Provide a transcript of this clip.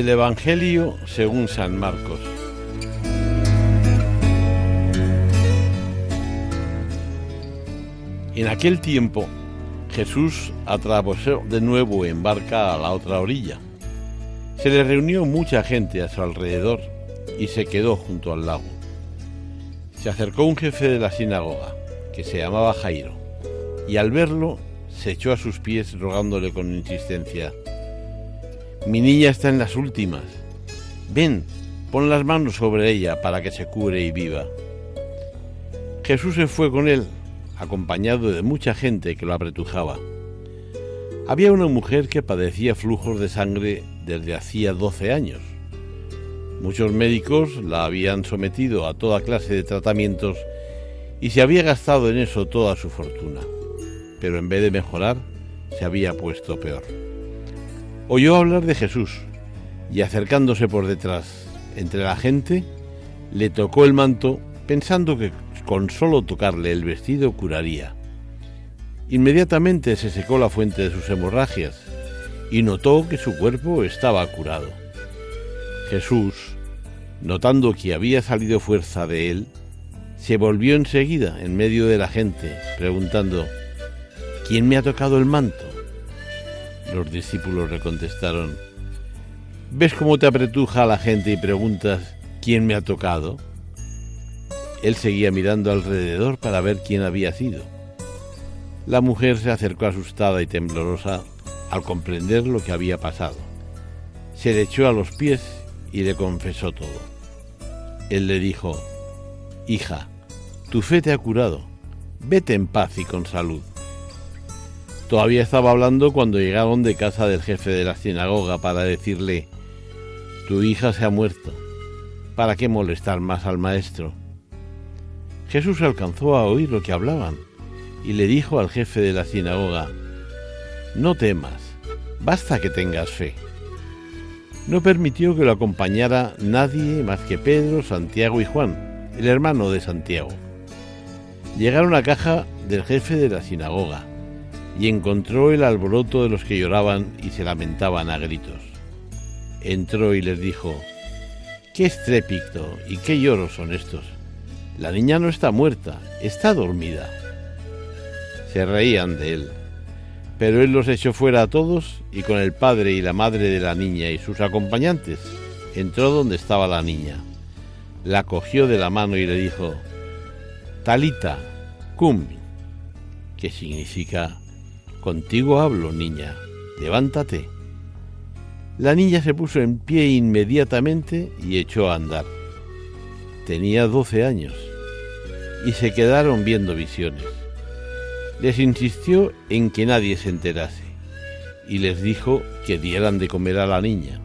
Del Evangelio según San Marcos. En aquel tiempo Jesús atravesó de nuevo en barca a la otra orilla. Se le reunió mucha gente a su alrededor y se quedó junto al lago. Se acercó un jefe de la sinagoga, que se llamaba Jairo, y al verlo se echó a sus pies rogándole con insistencia, Mi niña está en las últimas. Ven, pon las manos sobre ella para que se cure y viva. Jesús se fue con él acompañado de mucha gente que lo apretujaba. Había una mujer que padecía flujos de sangre desde hacía 12 años. Muchos médicos la habían sometido a toda clase de tratamientos y se había gastado en eso toda su fortuna. Pero en vez de mejorar, se había puesto peor. Oyó hablar de Jesús y acercándose por detrás entre la gente, le tocó el manto pensando que con solo tocarle el vestido curaría. Inmediatamente se secó la fuente de sus hemorragias y notó que su cuerpo estaba curado. Jesús, notando que había salido fuerza de él, se volvió enseguida en medio de la gente, preguntando, ¿quién me ha tocado el manto? Los discípulos le contestaron, ¿ves cómo te apretuja la gente y preguntas, ¿quién me ha tocado? Él seguía mirando alrededor para ver quién había sido. La mujer se acercó asustada y temblorosa al comprender lo que había pasado. Se le echó a los pies y le confesó todo. Él le dijo, Hija, tu fe te ha curado, vete en paz y con salud. Todavía estaba hablando cuando llegaron de casa del jefe de la sinagoga para decirle, Tu hija se ha muerto, ¿para qué molestar más al maestro? Jesús alcanzó a oír lo que hablaban y le dijo al jefe de la sinagoga, No temas, basta que tengas fe. No permitió que lo acompañara nadie más que Pedro, Santiago y Juan, el hermano de Santiago. Llegaron a caja del jefe de la sinagoga y encontró el alboroto de los que lloraban y se lamentaban a gritos. Entró y les dijo, ¿qué estrépito y qué lloros son estos? La niña no está muerta, está dormida. Se reían de él, pero él los echó fuera a todos y con el padre y la madre de la niña y sus acompañantes entró donde estaba la niña. La cogió de la mano y le dijo, Talita, cum, que significa, contigo hablo, niña, levántate. La niña se puso en pie inmediatamente y echó a andar. Tenía doce años y se quedaron viendo visiones. Les insistió en que nadie se enterase y les dijo que dieran de comer a la niña.